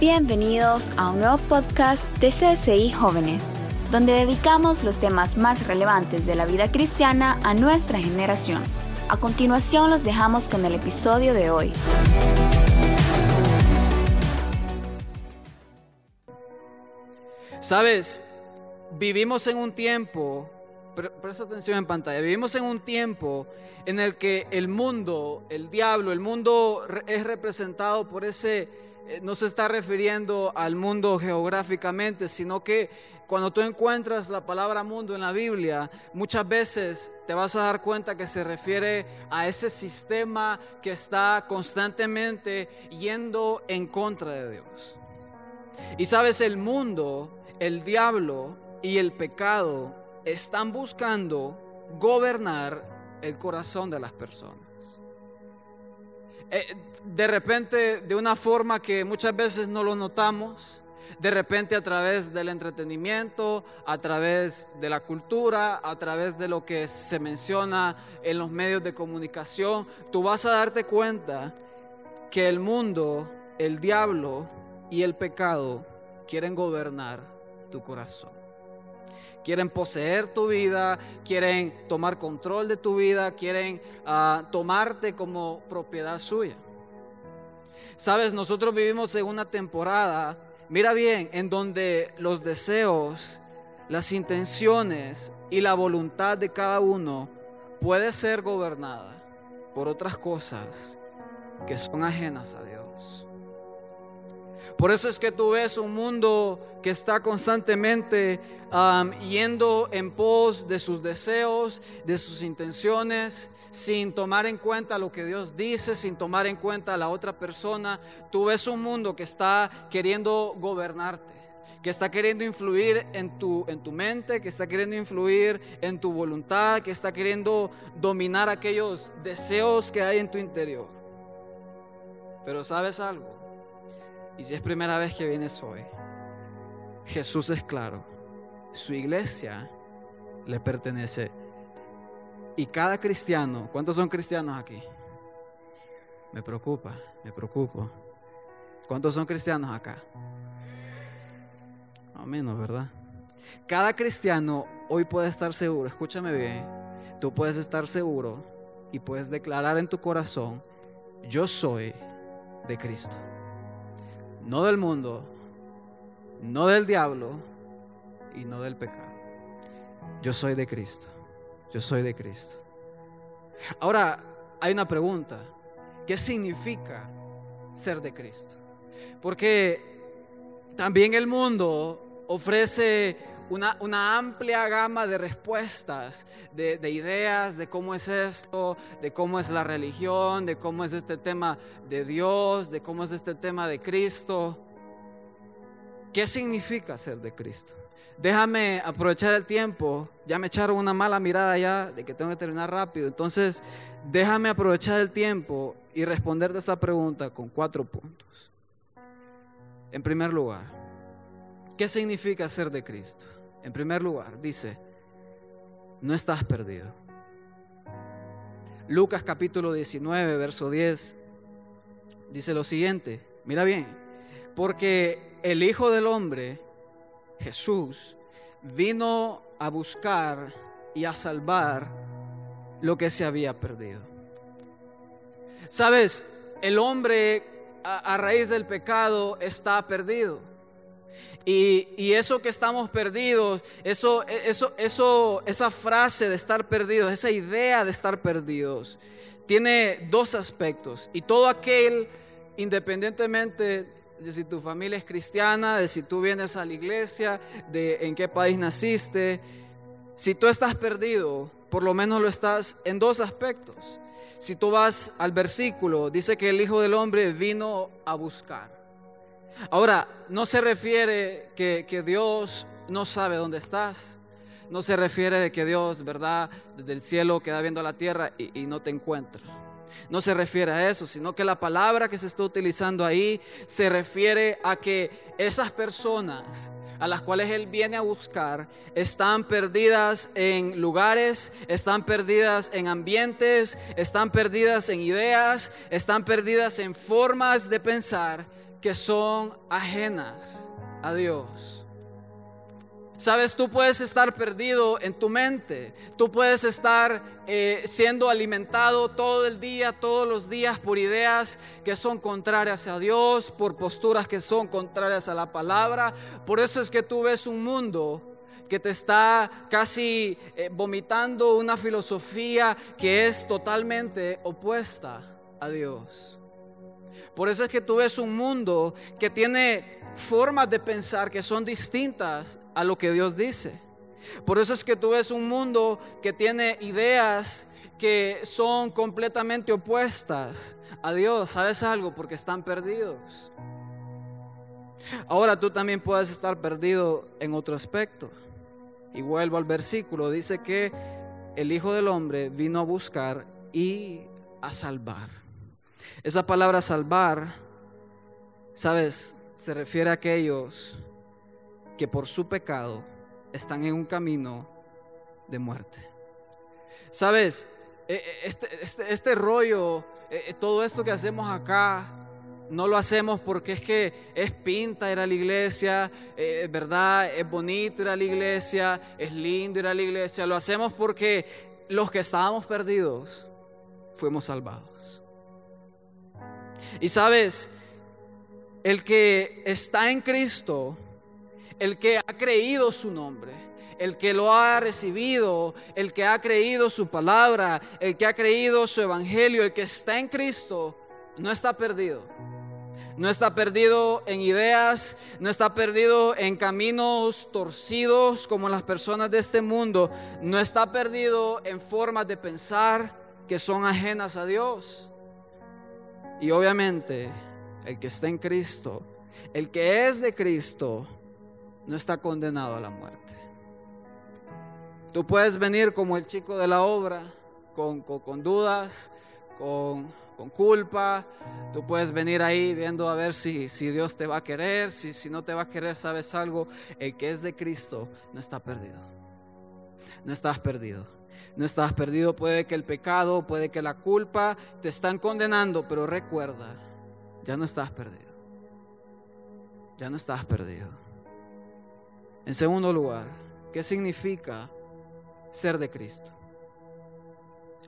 Bienvenidos a un nuevo podcast de CSI Jóvenes, donde dedicamos los temas más relevantes de la vida cristiana a nuestra generación. A continuación los dejamos con el episodio de hoy. Sabes, vivimos en un tiempo, presta atención en pantalla, vivimos en un tiempo en el que el mundo, el diablo, el mundo es representado por ese no se está refiriendo al mundo geográficamente, sino que cuando tú encuentras la palabra mundo en la Biblia, muchas veces te vas a dar cuenta que se refiere a ese sistema que está constantemente yendo en contra de Dios. Y sabes, el mundo, el diablo y el pecado están buscando gobernar el corazón de las personas. Eh, de repente, de una forma que muchas veces no lo notamos, de repente a través del entretenimiento, a través de la cultura, a través de lo que se menciona en los medios de comunicación, tú vas a darte cuenta que el mundo, el diablo y el pecado quieren gobernar tu corazón. Quieren poseer tu vida, quieren tomar control de tu vida, quieren ah, tomarte como propiedad suya. Sabes, nosotros vivimos en una temporada, mira bien, en donde los deseos, las intenciones y la voluntad de cada uno puede ser gobernada por otras cosas que son ajenas a Dios. Por eso es que tú ves un mundo que está constantemente yendo en pos de sus deseos, de sus intenciones, sin tomar en cuenta lo que Dios dice, sin tomar en cuenta a la otra persona. Tú ves un mundo que está queriendo gobernarte que está queriendo influir en tu, en tu mente, que está queriendo influir en tu voluntad, que está queriendo dominar aquellos deseos que hay en tu interior. Pero sabes algo, y si es primera vez que vienes hoy, Jesús es claro. Su iglesia le pertenece. Y cada cristiano, ¿cuántos son cristianos aquí? Me preocupa, me preocupo. ¿Cuántos son cristianos acá? No menos, ¿verdad? Cada cristiano hoy puede estar seguro, escúchame bien, tú puedes estar seguro y puedes declarar en tu corazón, yo soy de Cristo no del mundo, no del diablo y no del pecado. Yo soy de Cristo, yo soy de Cristo. Ahora, hay una pregunta, ¿qué significa ser de Cristo? Porque también el mundo ofrece una, amplia gama de respuestas, de, de, ideas de cómo es esto, de cómo es la religión, de cómo es este tema de Dios, de cómo es este tema de Cristo. ¿Qué significa ser de Cristo? Déjame aprovechar el tiempo. Ya me echaron una mala mirada ya de que tengo que terminar rápido. Entonces, déjame aprovechar el tiempo y responderte esta pregunta con cuatro puntos. En primer lugar, ¿qué significa ser de Cristo? En primer lugar, dice, no estás perdido. Lucas capítulo 19, verso 10, dice lo siguiente, mira bien, porque el Hijo del Hombre, Jesús, vino a buscar y a salvar lo que se había perdido. Sabes, el hombre a, a raíz del pecado está perdido. Y, eso que estamos perdidos, eso, eso, eso, esa frase de estar perdidos, esa idea de estar perdidos, tiene dos aspectos. Y todo aquel, independientemente de si tu familia es cristiana, de si tú vienes a la iglesia, de en qué país naciste, si tú estás perdido, por lo menos lo estás en dos aspectos. Si tú vas al versículo, dice que el Hijo del Hombre vino a buscar. Ahora, no se refiere que, Dios no sabe dónde estás. No se refiere de que Dios, ¿verdad? Desde el cielo queda viendo la tierra y, y no te encuentra. No se refiere a eso, sino que la palabra que se está utilizando ahí se refiere a que esas personas a las cuales Él viene a buscar están perdidas en lugares, están perdidas en ambientes, están perdidas en ideas, están perdidas en formas de pensar que son ajenas a Dios. Sabes, tú puedes estar perdido en tu mente, tú puedes estar eh, siendo alimentado todo el día, todos los días por ideas que son contrarias a Dios, por posturas que son contrarias a la palabra. Por eso es que tú ves un mundo que te está casi eh, vomitando una filosofía que es totalmente opuesta a Dios. Por eso es que tú ves un mundo que tiene formas de pensar que son distintas a lo que Dios dice. Por eso es que tú ves un mundo que tiene ideas que son completamente opuestas a Dios. ¿Sabes algo? Porque están perdidos. Ahora tú también puedes estar perdido en otro aspecto. Y vuelvo al versículo. Dice que el Hijo del Hombre vino a buscar y a salvar. Esa palabra salvar, sabes, se refiere a aquellos que por su pecado están en un camino de muerte. Sabes, e, e, este, este, este rollo, e, todo esto que hacemos acá, no lo hacemos porque es que es pinta ir a la iglesia, es verdad, es bonito ir a la iglesia, es lindo ir a la iglesia. Lo hacemos porque los que estábamos perdidos fuimos salvados. Y sabes, el que está en Cristo, el que ha creído su nombre, el que lo ha recibido, el que ha creído su palabra, el que ha creído su evangelio, el que está en Cristo, no está perdido. No está perdido en ideas, no está perdido en caminos torcidos como las personas de este mundo, no está perdido en formas de pensar que son ajenas a Dios. Y obviamente el que está en Cristo, el que es de Cristo, no está condenado a la muerte. Tú puedes venir como el chico de la obra, con, dudas, con, culpa. Tú puedes venir ahí viendo a ver si, si Dios te va a querer, si, si no te va a querer, sabes algo. El que es de Cristo no está perdido. No estás perdido. No estás perdido. Puede que el pecado, puede que la culpa te están condenando, pero recuerda ya no estás perdido. Ya no estás perdido. En segundo lugar, ¿qué significa ser de Cristo?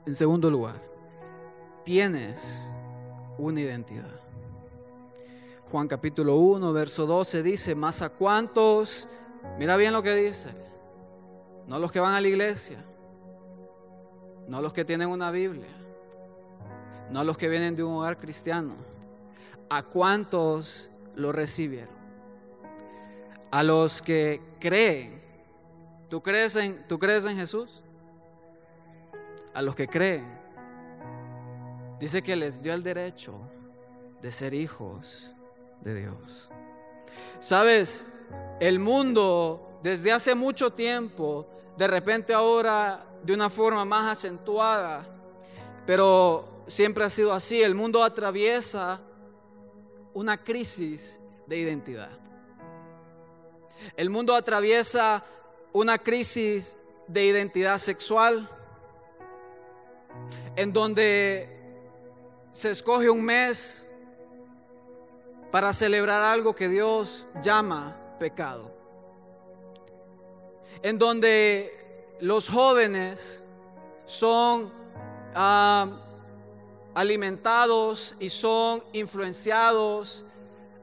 En segundo lugar, tienes una identidad. Juan capítulo 1, verso 12 dice, más a cuántos, mira bien lo que dice, no los que van a la iglesia, no los que tienen una Biblia, no los que vienen de un hogar cristiano, ¿A cuántos lo recibieron? A los que creen. ¿Tú crees en, ¿tú crees en Jesús? A los que creen. Dice que les dio el derecho de ser hijos de Dios. Sabes, el mundo desde hace mucho tiempo, de repente ahora de una forma más acentuada, pero siempre ha sido así, el mundo atraviesa una crisis de identidad. El mundo atraviesa una crisis de identidad sexual en donde se escoge un mes para celebrar algo que Dios llama pecado. En donde los jóvenes son ah, alimentados y son influenciados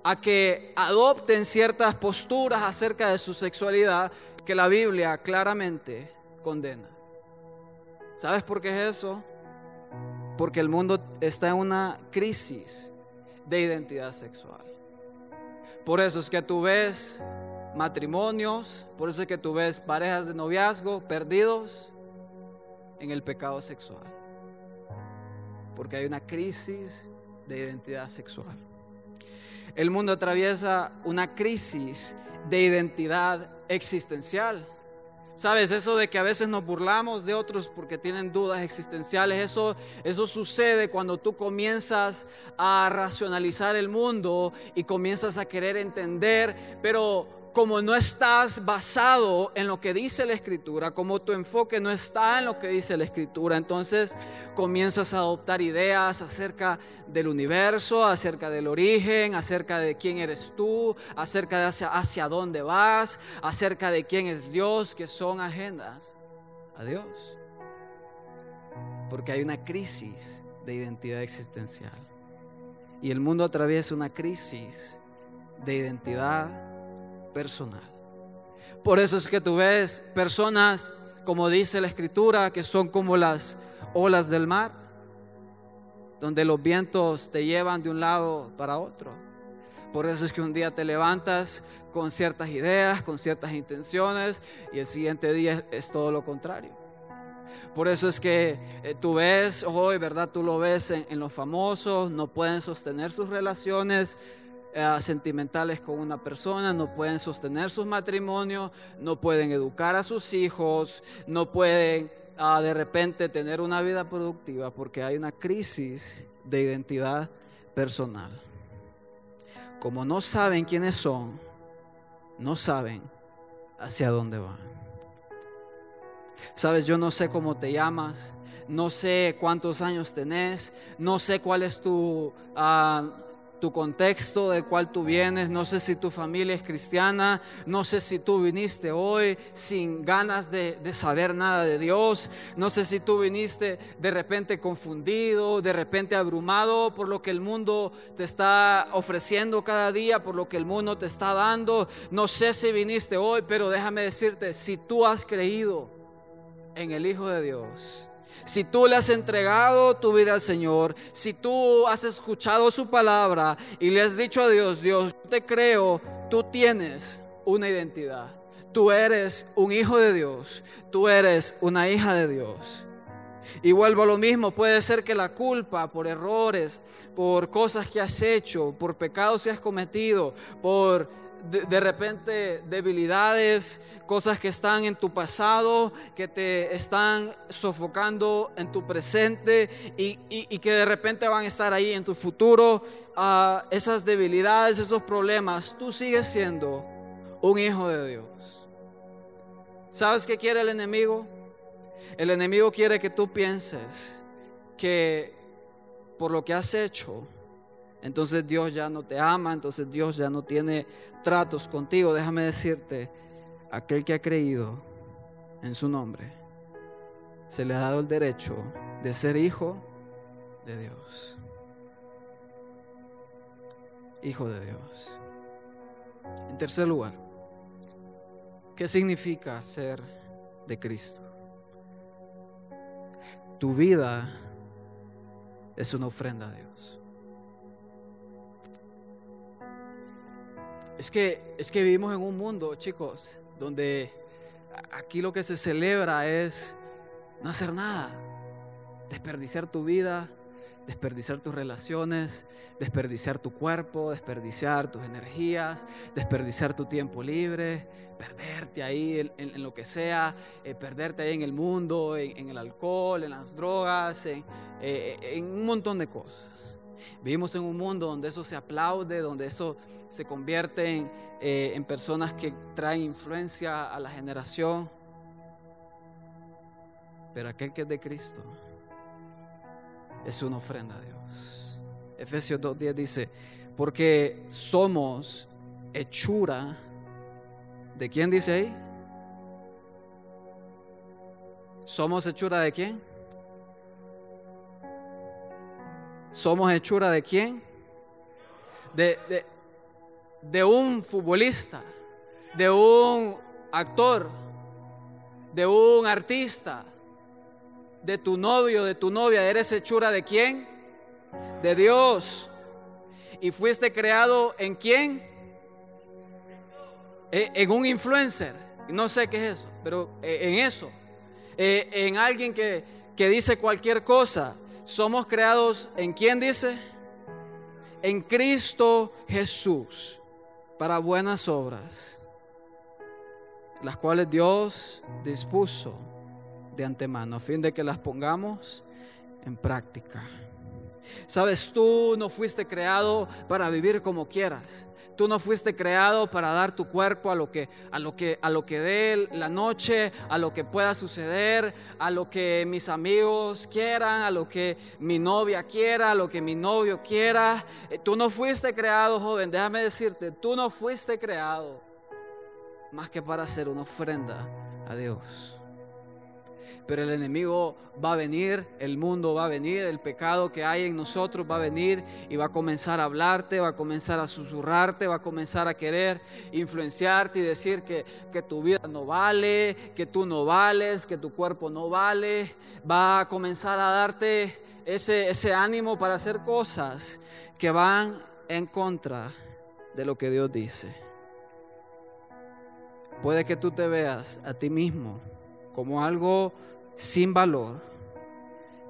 a que adopten ciertas posturas acerca de su sexualidad que la Biblia claramente condena. ¿Sabes por qué es eso? Porque el mundo está en una crisis de identidad sexual. Por eso es que tú ves matrimonios, por eso es que tú ves parejas de noviazgo perdidos en el pecado sexual porque hay una crisis de identidad sexual. El mundo atraviesa una crisis de identidad existencial. Sabes, eso de que a veces nos burlamos de otros porque tienen dudas existenciales, eso, eso sucede cuando tú comienzas a racionalizar el mundo y comienzas a querer entender, pero como no estás basado en lo que dice la escritura, como tu enfoque no está en lo que dice la escritura, entonces comienzas a adoptar ideas acerca del universo, acerca del origen, acerca de quién eres tú, acerca de hacia, dónde vas, acerca de quién es Dios, que son agendas a Dios. Porque hay una crisis de identidad existencial. Y el mundo atraviesa una crisis de identidad personal. Por eso es que tú ves personas, como dice la escritura, que son como las olas del mar, donde los vientos te llevan de un lado para otro. Por eso es que un día te levantas con ciertas ideas, con ciertas intenciones, y el siguiente día es todo lo contrario. Por eso es que eh, tú ves hoy, ¿verdad? Tú lo ves en, en los famosos, no pueden sostener sus relaciones, eh, sentimentales con una persona, no pueden sostener sus matrimonios, no pueden educar a sus hijos, no pueden ah, de repente tener una vida productiva porque hay una crisis de identidad personal. Como no saben quiénes son, no saben hacia dónde van. Sabes, yo no sé cómo te llamas, no sé cuántos años tenés, no sé cuál es tu... Ah, tu contexto del cual tú vienes, no sé si tu familia es cristiana, no sé si tú viniste hoy sin ganas de, saber nada de Dios, no sé si tú viniste de repente confundido, de repente abrumado por lo que el mundo te está ofreciendo cada día, por lo que el mundo te está dando, no sé si viniste hoy, pero déjame decirte, si tú has creído en el Hijo de Dios, si tú le has entregado tu vida al Señor, si tú has escuchado su palabra y le has dicho a Dios, Dios, te creo, tú tienes una identidad. Tú eres un hijo de Dios, tú eres una hija de Dios. Y vuelvo a lo mismo, puede ser que la culpa por errores, por cosas que has hecho, por pecados que has cometido, por de, repente debilidades, cosas que están en tu pasado, que te están sofocando en tu presente y, que de repente van a estar ahí en tu futuro. Ah, esas debilidades, esos problemas, tú sigues siendo un hijo de Dios. ¿Sabes qué quiere el enemigo? El enemigo quiere que tú pienses que por lo que has hecho, entonces Dios ya no te ama, entonces Dios ya no tiene tratos contigo. Déjame decirte, aquel que ha creído en su nombre, se le ha dado el derecho de ser hijo de Dios. Hijo de Dios. En tercer lugar, ¿qué significa ser de Cristo? Tu vida es una ofrenda a Dios. Es que, es que vivimos en un mundo, chicos, donde aquí lo que se celebra es no hacer nada, desperdiciar tu vida, desperdiciar tus relaciones, desperdiciar tu cuerpo, desperdiciar tus energías, desperdiciar tu tiempo libre, perderte ahí en, lo que sea, eh, perderte ahí en el mundo, en, el alcohol, en las drogas, en, eh, en un montón de cosas. Vivimos en un mundo donde eso se aplaude, donde eso se convierten eh, en personas que traen influencia a la generación. Pero aquel que es de Cristo es una ofrenda a Dios. Efesios 2.10 dice, porque somos hechura. ¿De quién dice ahí? ¿Somos hechura de quién? ¿Somos hechura de quién? De, de, de un futbolista, de un actor, de un artista, de tu novio, de tu novia. ¿Eres hechura de quién? De Dios. ¿Y fuiste creado en quién? E, en un influencer. No sé qué es eso, pero e, en eso. E, en alguien que, que dice cualquier cosa. Somos creados en quién dice? En Cristo Jesús para buenas obras, las cuales Dios dispuso de antemano, a fin de que las pongamos en práctica. Sabes, tú no fuiste creado para vivir como quieras. Tú no fuiste creado para dar tu cuerpo a lo que a lo que a lo que dé la noche, a lo que pueda suceder, a lo que mis amigos quieran, a lo que mi novia quiera, a lo que mi novio quiera. Eh, tú no fuiste creado, joven, déjame decirte, tú no fuiste creado más que para hacer una ofrenda a Dios pero el enemigo va a venir, el mundo va a venir, el pecado que hay en nosotros va a venir y va a comenzar a hablarte, va a comenzar a susurrarte, va a comenzar a querer influenciarte y decir que, que tu vida no vale, que tú no vales, que tu cuerpo no vale, va a comenzar a darte ese, ese ánimo para hacer cosas que van en contra de lo que Dios dice. Puede que tú te veas a ti mismo como algo sin valor.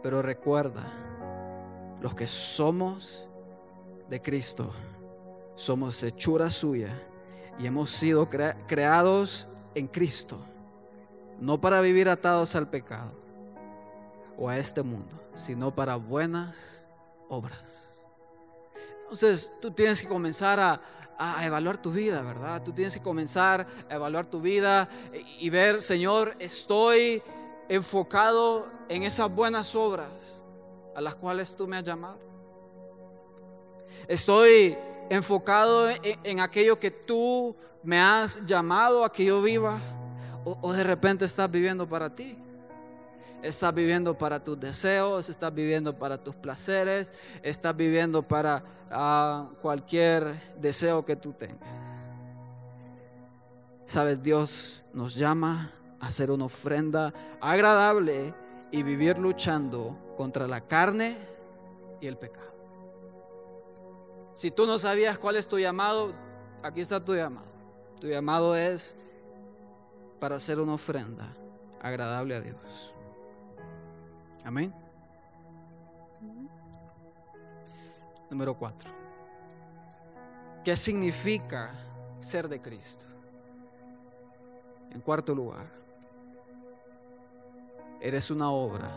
Pero recuerda, los que somos de Cristo, somos hechura suya y hemos sido creados en Cristo, no para vivir atados al pecado o a este mundo, sino para buenas obras. Entonces tú tienes que comenzar a, a evaluar tu vida, ¿verdad? Tú tienes que comenzar a evaluar tu vida y ver, Señor, estoy enfocado en esas buenas obras a las cuales tú me has llamado. Estoy enfocado en, aquello que tú me has llamado a que yo viva o, de repente estás viviendo para ti. Estás viviendo para tus deseos, estás viviendo para tus placeres, estás viviendo para ah, cualquier deseo que tú tengas. Sabes, Dios nos llama hacer una ofrenda agradable y vivir luchando contra la carne y el pecado. Si tú no sabías cuál es tu llamado, aquí está tu llamado. Tu llamado es para hacer una ofrenda agradable a Dios. Amén. Número cuatro. ¿Qué significa ser de Cristo? En cuarto lugar, eres una obra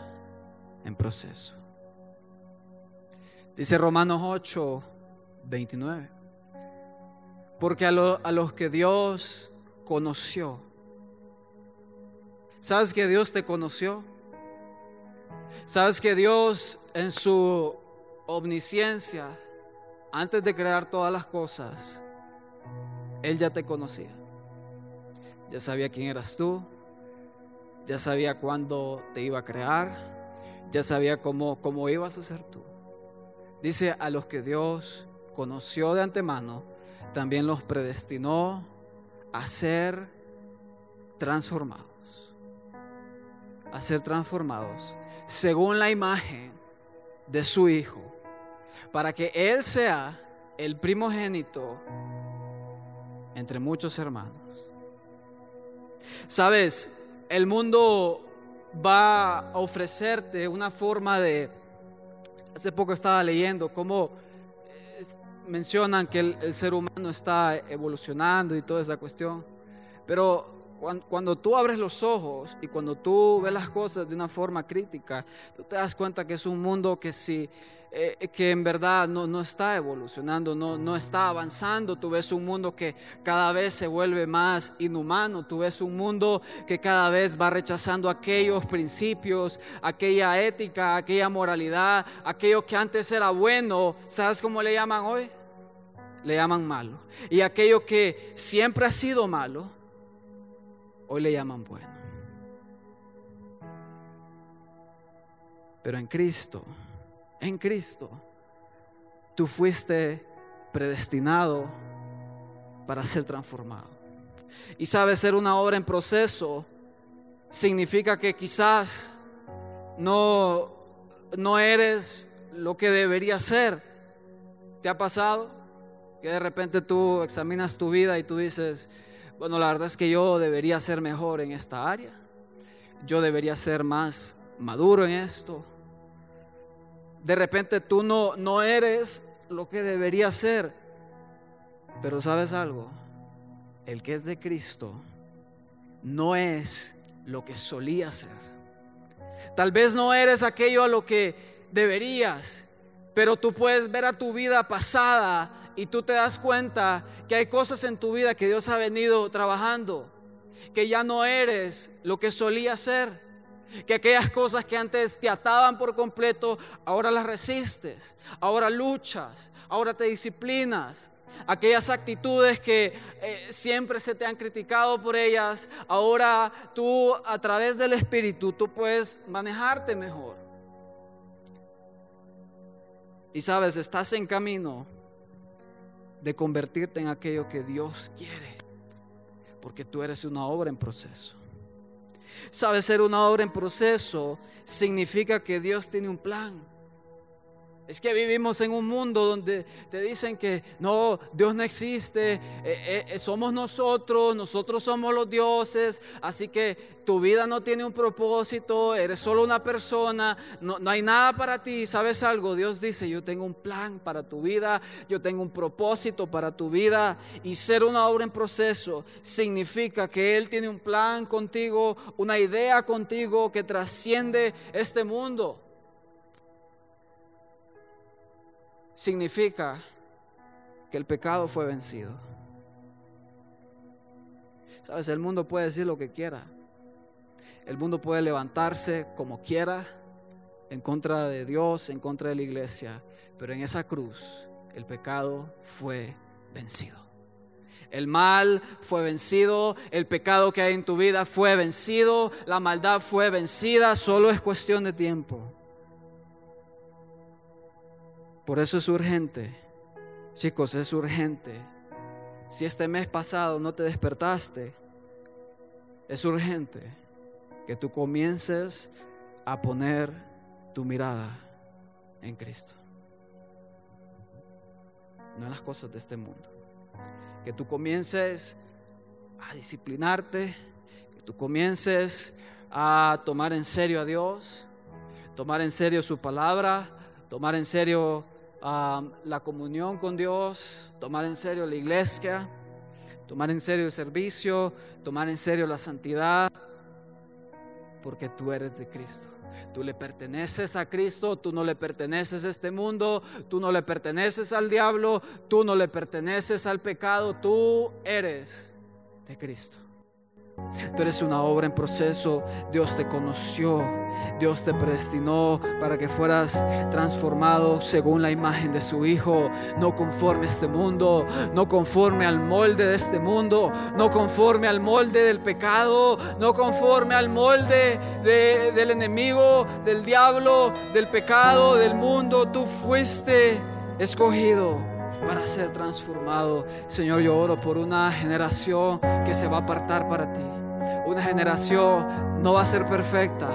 en proceso. Dice Romanos 8, 29. Porque a, a los que Dios conoció, ¿sabes que Dios te conoció? ¿Sabes que Dios en su omnisciencia, antes de crear todas las cosas, Él ya te conocía? Ya sabía quién eras tú, ya sabía cuándo te iba a crear, ya sabía cómo, cómo ibas a ser tú. Dice, a los que Dios conoció de antemano, también los predestinó a ser transformados, a ser transformados según la imagen de su Hijo, para que Él sea el primogénito entre muchos hermanos. Sabes, el mundo va a ofrecerte una forma de... Hace poco estaba leyendo cómo eh, mencionan que el, ser humano está evolucionando y toda esa cuestión, pero cuando, tú abres los ojos y cuando tú ves las cosas de una forma crítica, tú te das cuenta que es un mundo que si eh, que en verdad no, no está evolucionando, no, no está avanzando. Tú ves un mundo que cada vez se vuelve más inhumano, tú ves un mundo que cada vez va rechazando aquellos principios, aquella ética, aquella moralidad, aquello que antes era bueno. ¿Sabes cómo le llaman hoy? Le llaman malo. Y aquello que siempre ha sido malo, hoy le llaman bueno. Pero en Cristo en Cristo, tú fuiste predestinado para ser transformado. Y sabes, ser una obra en proceso significa que quizás no, no eres lo que deberías ser. ¿Te ha pasado? Que de repente tú examinas tu vida y tú dices, bueno, la verdad es que yo debería ser mejor en esta área. Yo debería ser más maduro en esto de repente tú no, no eres lo que deberías ser. Pero sabes algo, el que es de Cristo no es lo que solía ser. Tal vez no eres aquello a lo que deberías, Pero tú puedes ver a tu vida pasada y tú te das cuenta que hay cosas en tu vida que Dios ha venido trabajando, que ya no eres lo que solía ser, que aquellas cosas que antes te ataban por completo, ahora las resistes, ahora luchas, ahora te disciplinas. Aquellas actitudes que eh, siempre se te han criticado por ellas, ahora tú a través del Espíritu tú puedes manejarte mejor. Y sabes, estás en camino de convertirte en aquello que Dios quiere, porque tú eres una obra en proceso. Sabes, ser una obra en proceso significa que Dios tiene un plan es que vivimos en un mundo donde te dicen que no, Dios no existe, eh, eh, eh, somos nosotros, nosotros somos los dioses, así que tu vida no tiene un propósito, eres solo una persona, no, no hay nada para ti. ¿Sabes algo? Dios dice, yo tengo un plan para tu vida, yo tengo un propósito para tu vida y ser una obra en proceso significa que Él tiene un plan contigo, una idea contigo que trasciende este mundo. Significa que el pecado fue vencido. Sabes, el mundo puede decir lo que quiera. El mundo puede levantarse como quiera en contra de Dios, en contra de la iglesia, pero en esa cruz el pecado fue vencido. El mal fue vencido, el pecado que hay en tu vida fue vencido, la maldad fue vencida, solo es cuestión de tiempo. Por eso es urgente, chicos, es urgente. Si este mes pasado no te despertaste, es urgente que tú comiences a poner tu mirada en Cristo. No en las cosas de este mundo. Que tú comiences a disciplinarte, que tú comiences a tomar en serio a Dios, tomar en serio su palabra, tomar en serio la comunión con Dios, tomar en serio la iglesia, tomar en serio el servicio, tomar en serio la santidad, porque tú eres de Cristo. Tú le perteneces a Cristo, tú no le perteneces a este mundo, tú no le perteneces al diablo, tú no le perteneces al pecado, tú eres de Cristo. Tú eres una obra en proceso. Dios te conoció. Dios te predestinó para que fueras transformado según la imagen de su Hijo. No conforme a este mundo. No conforme al molde de este mundo. No conforme al molde del pecado. No conforme al molde del enemigo, del diablo, del pecado, del mundo. Tú fuiste escogido para ser transformado. Señor, yo oro por una generación que se va a apartar para ti. Una generación no va a ser perfecta,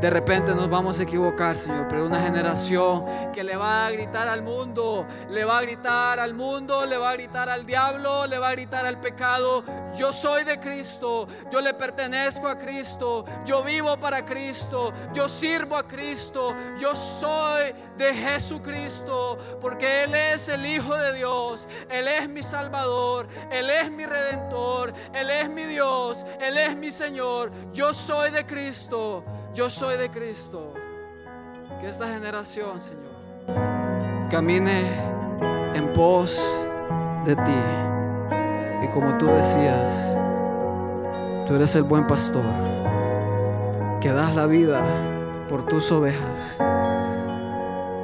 de repente nos vamos a equivocar, Señor, pero una generación que le va a gritar al mundo, le va a gritar al mundo, le va a gritar al diablo, le va a gritar al pecado. Yo soy de Cristo, yo le pertenezco a Cristo, yo vivo para Cristo, yo sirvo a Cristo, yo soy de Jesucristo, porque Él es el Hijo de Dios, Él es mi Salvador, Él es mi Redentor, Él es mi Dios, Él es mi Señor, yo soy de Cristo. Yo soy de Cristo. Que esta generación, Señor, camine en pos de ti. Y como tú decías, tú eres el buen pastor que das la vida por tus ovejas.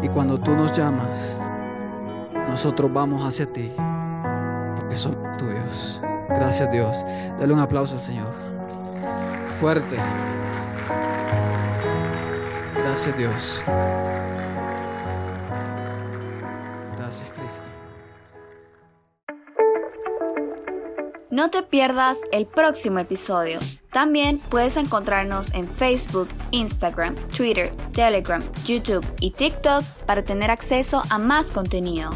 Y cuando tú nos llamas, nosotros vamos hacia ti, porque somos tuyos. Gracias Dios. Dale un aplauso Señor. Fuerte. Gracias Dios. Gracias Cristo. No te pierdas el próximo episodio. También puedes encontrarnos en Facebook, Instagram, Twitter, Telegram, YouTube y TikTok para tener acceso a más contenido.